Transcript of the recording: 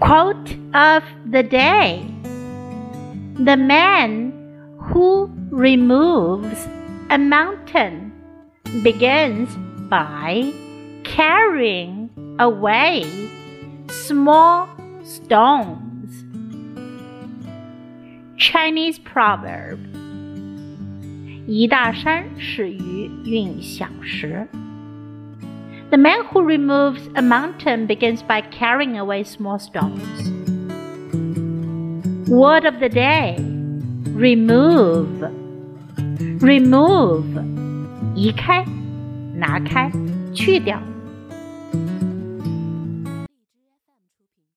Quote of the day The man who removes a mountain begins by carrying away small stones. Chinese proverb 一大山始于运小石。 The man who removes a mountain begins by carrying away small stones. Word of the day remove. Remove 移开，拿开，去掉。